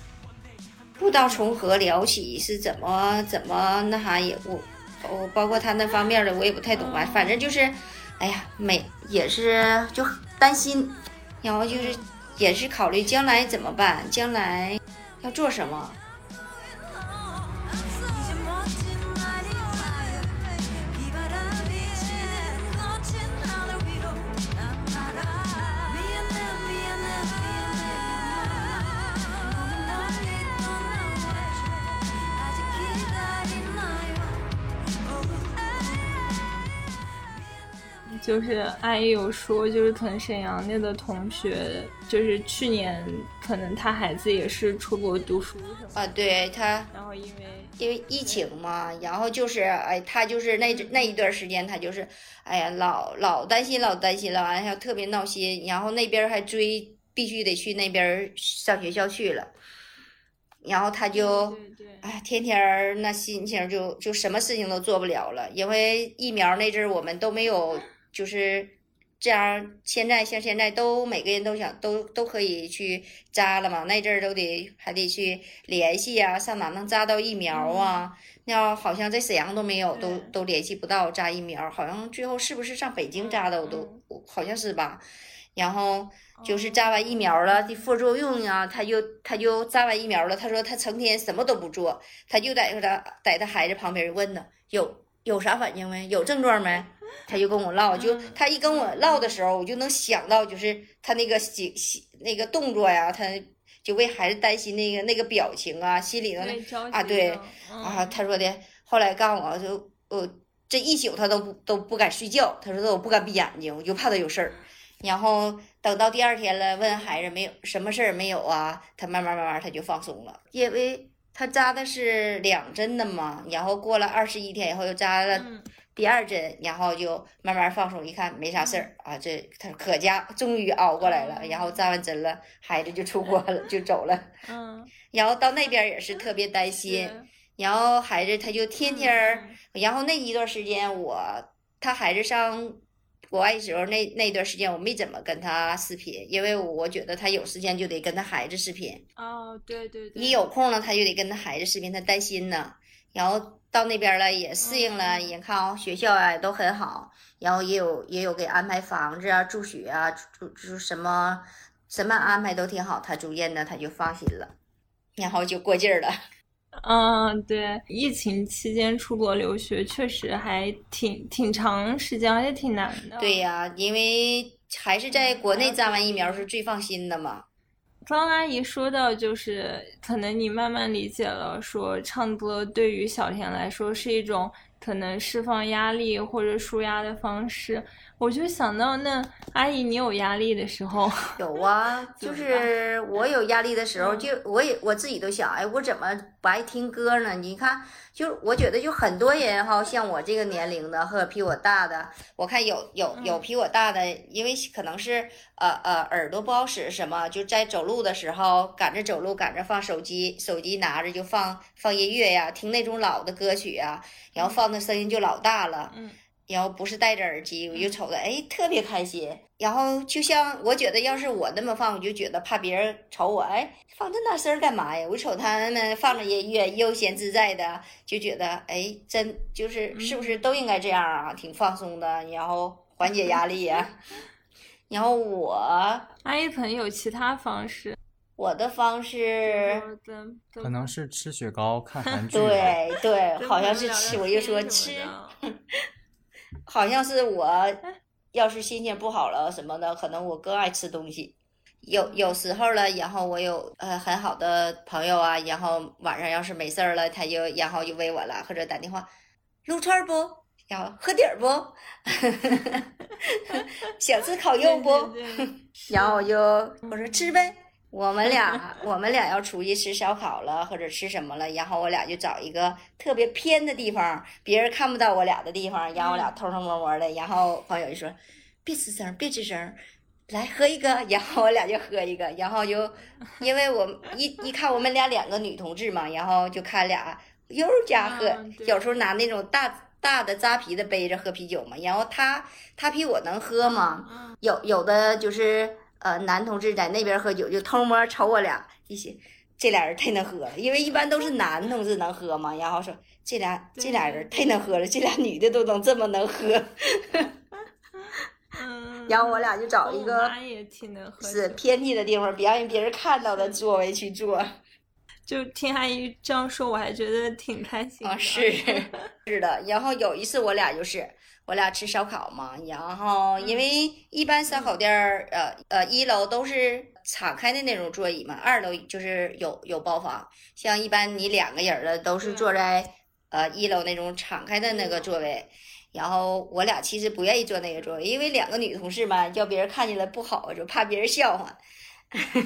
不知道从何聊起，是怎么怎么那啥也我。我包括他那方面的，我也不太懂吧。反正就是，哎呀，每也是就担心，然后就是也是考虑将来怎么办，将来要做什么。就是阿姨有说，就是可能沈阳那的同学，就是去年可能他孩子也是出国读书什么啊，对他，然后因为因为疫情嘛，然后就是哎，他就是那那一段时间，他就是哎呀，老老担心，老担心了，完了特别闹心，然后那边还追，必须得去那边上学校去了，然后他就哎，天天那心情就就什么事情都做不了了，因为疫苗那阵儿我们都没有。就是这样，现在像现在都每个人都想都都可以去扎了嘛，那阵儿都得还得去联系啊，上哪能扎到疫苗啊？那好像在沈阳都没有，都都联系不到扎疫苗，好像最后是不是上北京扎的？我都好像是吧。然后就是扎完疫苗了的副作用啊，他就他就扎完疫苗了，他说他成天什么都不做，他就在他在他孩子旁边问呢，有有啥反应没？有症状没？他就跟我唠，就他一跟我唠的时候，我就能想到，就是他那个喜喜那个动作呀，他就为孩子担心那个那个表情啊，心里头那啊，对啊，他说的，后来告诉我就呃这一宿他都不都不敢睡觉，他说的我不敢闭眼睛，我就怕他有事儿。然后等到第二天了，问孩子没有什么事儿没有啊，他慢慢慢慢他就放松了，因为他扎的是两针的嘛，然后过了二十一天以后又扎了。第二针，然后就慢慢放松，一看没啥事儿啊，这他可家终于熬过来了，然后扎完针了，孩子就出国了，就走了。嗯，然后到那边也是特别担心，然后孩子他就天天儿，然后那一段时间我他孩子上国外的时候，那那段时间我没怎么跟他视频，因为我觉得他有时间就得跟他孩子视频。哦，对对对。一有空了，他就得跟他孩子视频，他担心呢，然后。到那边了也适应了，也看哦，学校啊也都很好，然后也有也有给安排房子啊、住学啊、住住什么什么安排都挺好，他住院呢他就放心了，然后就过劲儿了。嗯，对，疫情期间出国留学确实还挺挺长时间，而且挺难的。对呀，因为还是在国内扎完疫苗是最放心的嘛。方阿姨说到，就是可能你慢慢理解了，说唱歌对于小田来说是一种可能释放压力或者舒压的方式。我就想到，那阿姨，你有压力的时候？有啊，就是我有压力的时候，就我也我自己都想，哎，我怎么不爱听歌呢？你看，就我觉得，就很多人哈，像我这个年龄的，或者比我大的，我看有有有比我大的，因为可能是呃呃耳朵不好使什么，就在走路的时候赶着走路，赶着放手机，手机拿着就放放音乐呀，听那种老的歌曲啊，然后放的声音就老大了。嗯。然后不是戴着耳机，我就瞅着，哎，特别开心。然后就像我觉得，要是我那么放，我就觉得怕别人瞅我，哎，放这大声干嘛呀？我瞅他们放着音乐，悠闲自在的，就觉得，哎，真就是是不是都应该这样啊？挺放松的，然后缓解压力呀。然后我 阿姨可能有其他方式，我的方式可能是吃雪糕、看韩 剧。对对，好像是吃，我就说吃。好像是我，要是心情不好了什么的，可能我更爱吃东西。有有时候了，然后我有呃很好的朋友啊，然后晚上要是没事儿了，他就然后就喂我了，或者打电话，撸串不？然后喝底儿不？想吃 烤肉不？然后我就我说吃呗。我们俩，我们俩要出去吃烧烤了，或者吃什么了，然后我俩就找一个特别偏的地方，别人看不到我俩的地方，然后我俩偷偷摸摸的，然后朋友就说：“别吱声，别吱声，来喝一个。”然后我俩就喝一个，然后就 因为我一一看我们俩两个女同志嘛，然后就看俩又家喝，有时候拿那种大大的扎啤的杯子喝啤酒嘛，然后他他比我能喝嘛，有有的就是。呃，男同志在那边喝酒，就偷摸瞅我俩一起，这俩人太能喝了，因为一般都是男同志能喝嘛。然后说这俩这俩人太能喝了，这俩女的都能这么能喝。嗯，然后我俩就找一个是偏僻的地方，别让别人看到的座位去坐。就听阿姨这样说，我还觉得挺开心啊，是 是的。然后有一次我俩就是。我俩吃烧烤嘛，然后因为一般烧烤店儿，呃呃，一楼都是敞开的那种座椅嘛，二楼就是有有包房。像一般你两个人的都是坐在呃一楼那种敞开的那个座位。然后我俩其实不愿意坐那个座位，因为两个女同事嘛，叫别人看见了不好，就怕别人笑话。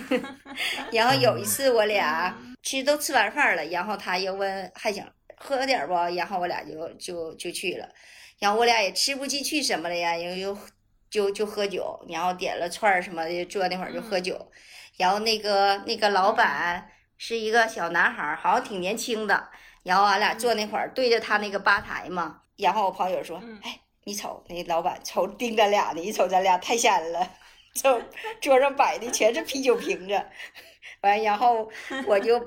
然后有一次我俩其实都吃完饭了，然后他又问还想喝点不？然后我俩就就就去了。然后我俩也吃不进去什么了呀，然后又就就喝酒，然后点了串儿什么的，坐那会儿就喝酒。然后那个那个老板是一个小男孩，好像挺年轻的。然后俺俩坐那会儿对着他那个吧台嘛。然后我朋友说：“哎，你瞅那老板瞅盯咱俩呢，一瞅咱俩太吓人了。就桌上摆的全是啤酒瓶子，完然后我就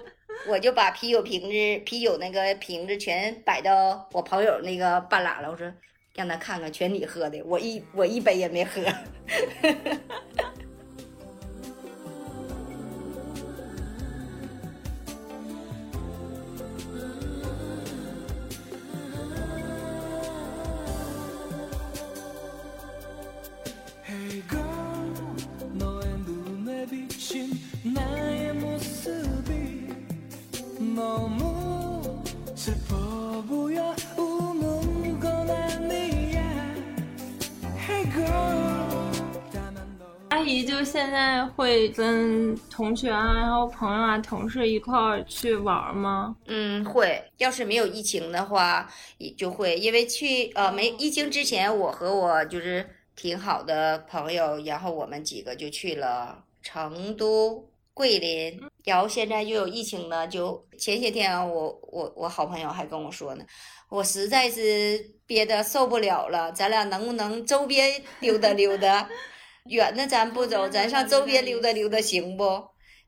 我就把啤酒瓶子啤酒那个瓶子全摆到我朋友那个半拉了，我说。”让他看看，全你喝的，我一我一杯也没喝。阿姨就现在会跟同学啊，然后朋友啊、同事一块儿去玩吗？嗯，会。要是没有疫情的话，也就会。因为去呃没疫情之前，我和我就是挺好的朋友，然后我们几个就去了成都、桂林。然后现在又有疫情了，就前些天我我我好朋友还跟我说呢，我实在是憋得受不了了，咱俩能不能周边溜达溜达？远的咱不走，咱上周边溜达溜达行不？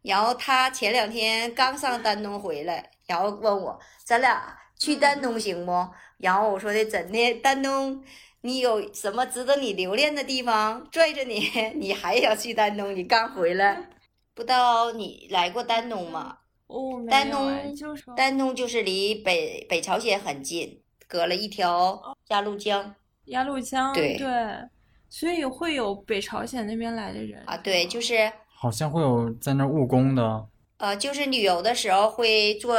然后他前两天刚上丹东回来，然后问我，咱俩去丹东行不？然后我说的怎的？丹东你有什么值得你留恋的地方？拽着你，你还想去丹东？你刚回来，不知道你来过丹东吗？哦，丹东就是丹东就是离北北朝鲜很近，隔了一条鸭绿江。鸭绿江，对对。所以会有北朝鲜那边来的人啊，对，就是好像会有在那儿务工的，呃，就是旅游的时候会坐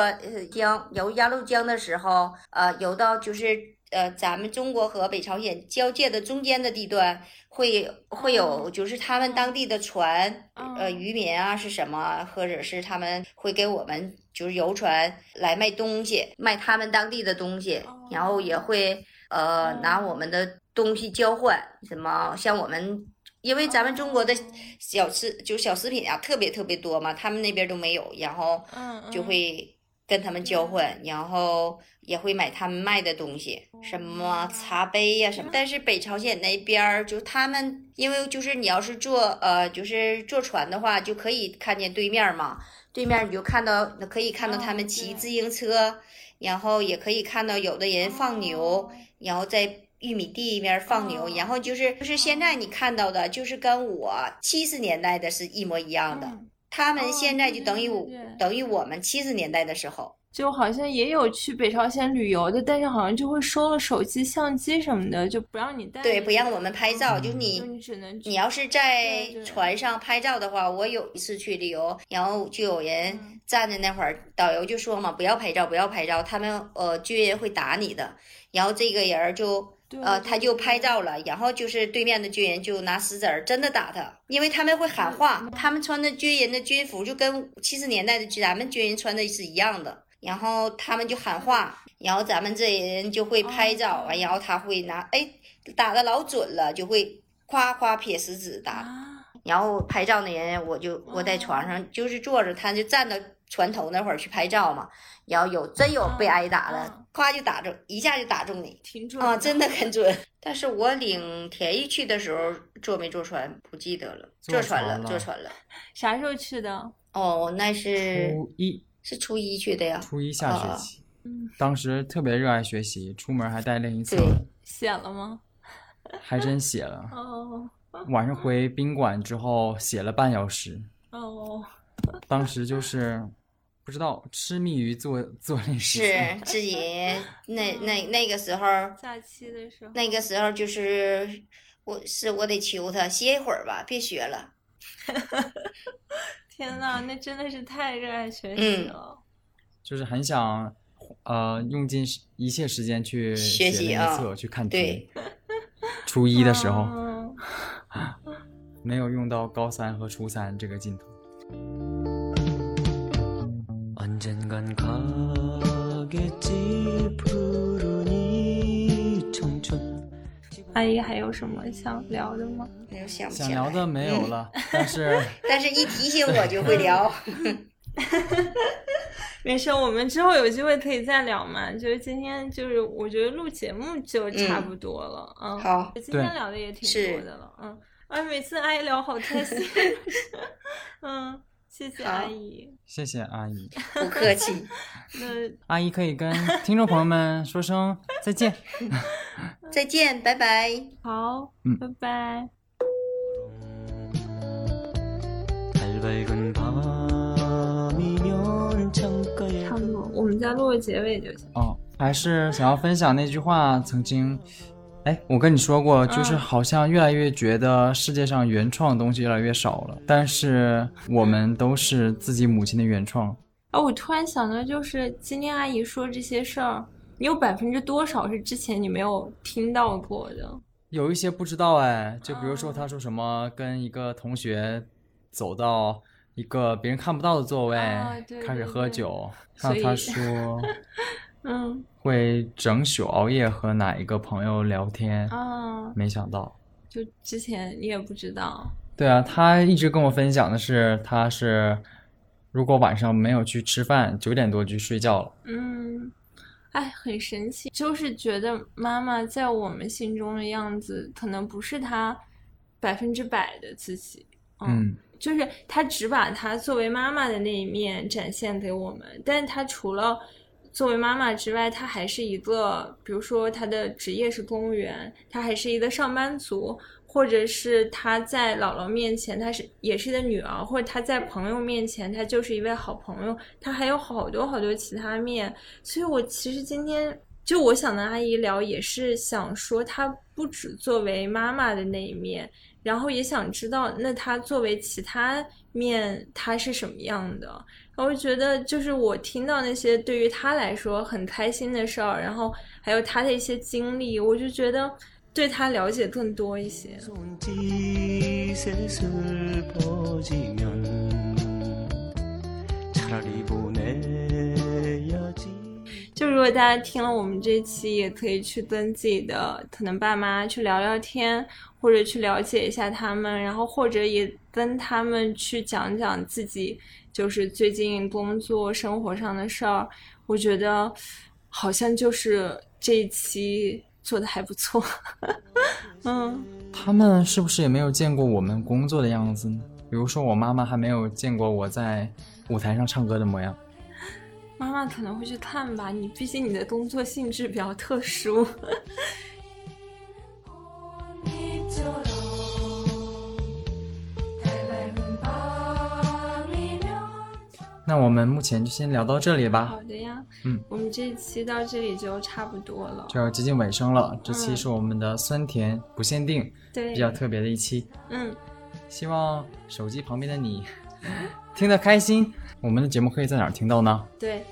江游鸭绿江的时候，呃，游到就是呃咱们中国和北朝鲜交界的中间的地段，会会有就是他们当地的船，呃，渔民啊是什么，或者是他们会给我们就是游船来卖东西，卖他们当地的东西，然后也会呃拿我们的。东西交换什么？像我们，因为咱们中国的小吃就小食品啊，特别特别多嘛，他们那边都没有，然后就会跟他们交换，然后也会买他们卖的东西，什么茶杯呀什么。但是北朝鲜那边儿，就他们，因为就是你要是坐呃，就是坐船的话，就可以看见对面嘛，对面你就看到可以看到他们骑自行车，然后也可以看到有的人放牛，然后在。玉米地里面放牛，然后就是就是现在你看到的，就是跟我七十年代的是一模一样的。他们现在就等于等于我们七十年代的时候，就好像也有去北朝鲜旅游的，但是好像就会收了手机、相机什么的，就不让你带。对，不让我们拍照，就你你只能你要是在船上拍照的话，我有一次去旅游，然后就有人站在那会儿，导游就说嘛，不要拍照，不要拍照，他们呃军人会打你的。然后这个人就。对呃，他就拍照。了，然后就是对面的军人就拿石子儿真的打他，因为他们会喊话，他们穿的军人的军服就跟七十年代的咱们军人穿的是一样的，然后他们就喊话，然后咱们这人就会拍照，完然后他会拿哎打的老准了，就会夸夸撇石子打，啊，然后拍照那人我就我在床上就是坐着，他就站到船头那会儿去拍照嘛，然后有真有被挨打嗯了，夸就打中，一下就打中你。挺准啊，真的很准。但是我领田一去的时候坐没坐船不记得了，坐坐船了，船了坐船了。啥时候去的？哦，那是初一是初一去的呀。初一下学期，嗯，当时特别热爱学习，出门还带练习册，写了吗？还真写了。哦晚上回宾馆之后写了半小时，哦，当时就是不知道痴迷于做做练习册。是 自己 那那那个时候，假期的时候。那个时候就是我是我得求他歇一会儿吧，别学了。天呐，那真的是太热爱学习嗯了。就是很想，呃，用尽一切时间去学习啊去看对题。初一的时候，嗯没有用到高三和初三这个劲头。언젠간 가겠지 푸른 이 청춘 阿姨还有什么想聊的吗？那就想不起想来。聊的没有嗯了，但是但是一提醒我就会聊。没事，我们之后有机会可以再聊嘛。就是今天，就是我觉得录节目就差不多了，嗯。好，今天对聊的也挺是多的了，嗯。哎，每次阿姨聊好开心，嗯， 谢谢阿姨，谢谢阿姨，不客气。那 阿姨可以跟听众朋友们说声再见，再见，拜拜。好，嗯，拜拜。差不多，我们再录个结尾就行。哦，还是想要分享那句话，曾经哎，我跟你说过，就是嗯好像越来越觉得世界上原创的东西越来越少了，但是我们都是自己母亲的原创。啊，我突然想到，就是今天阿姨说这些事儿，你有百分之多少是之前你没有听到过的？有一些不知道哎，就比如说她说什么跟一个同学走到一个别人看不到的座位，啊对开始喝酒，所以像他说 嗯会整宿熬夜和哪一个朋友聊天，啊，没想到。就之前你也不知道。对啊，他一直跟我分享的是，他是如果晚上没有去吃饭，九点多就睡觉了。嗯，哎，很神奇，就是觉得妈妈在我们心中的样子，可能不是她百分之百的自己。嗯，就是她只把她作为妈妈的那一面展现给我们，但是她除了作为妈妈之外，她还是一个，比如说她的职业是公务员，她还是一个上班族，或者是她在姥姥面前，她是也是一个女儿，或者她在朋友面前，她就是一位好朋友，她还有好多好多其他面。所以我其实今天就我想跟阿姨聊，也是想说，她不只作为妈妈的那一面，然后也想知道，那她作为其他面他是什么样的。然后觉得就是我听到那些对于他来说很开心的事儿然后还有他的一些经历我就觉得对他了解更多一些。就如果大家听了我们这期也可以去跟自己的可能爸妈去聊聊天或者去了解一下他们，然后或者也跟他们去讲讲自己就是最近工作生活上的事儿。我觉得好像就是这一期做的还不错，嗯。他们是不是也没有见过我们工作的样子呢？比如说，我妈妈还没有见过我在舞台上唱歌的模样。妈妈可能会去看吧，你毕竟你的工作性质比较特殊。那我们目前就先聊到这里吧好，的呀，嗯，我们这一期到这里就差不多了。就要接近尾声了。这期嗯是我们的酸甜不限定，对，比较特别的一期。嗯，希望手机旁边的你 听得开心。我们的节目可以在哪儿听到呢？对，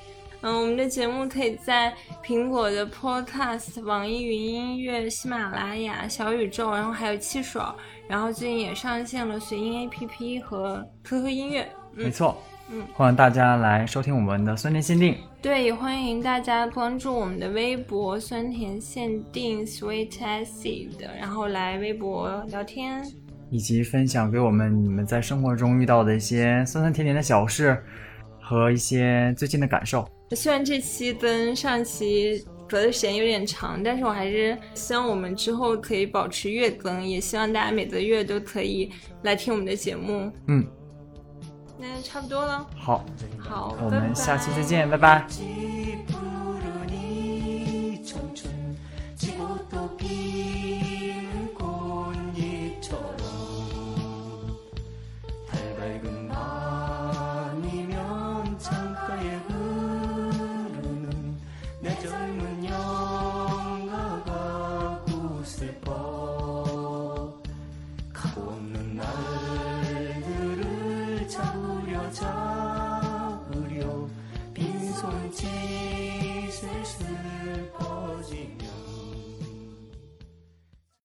嗯，我们的节目可以在苹果的 Podcast、网易云音乐、喜马拉雅、小宇宙，然后还有汽水，然后最近也上线了随音 APP 和 QQ 音乐。没错，嗯，欢迎大家来收听我们的酸甜限定。对，也欢迎大家关注我们的微博“酸甜限定 Sweet Acid”，然后来微博聊天，以及分享给我们你们在生活中遇到的一些酸酸甜甜的小事和一些最近的感受。虽然这期跟上期隔的时间有点长，但是我还是希望我们之后可以保持月更，也希望大家每个月都可以来听我们的节目。嗯，那差不多了。好，好，我们下期再见，拜拜。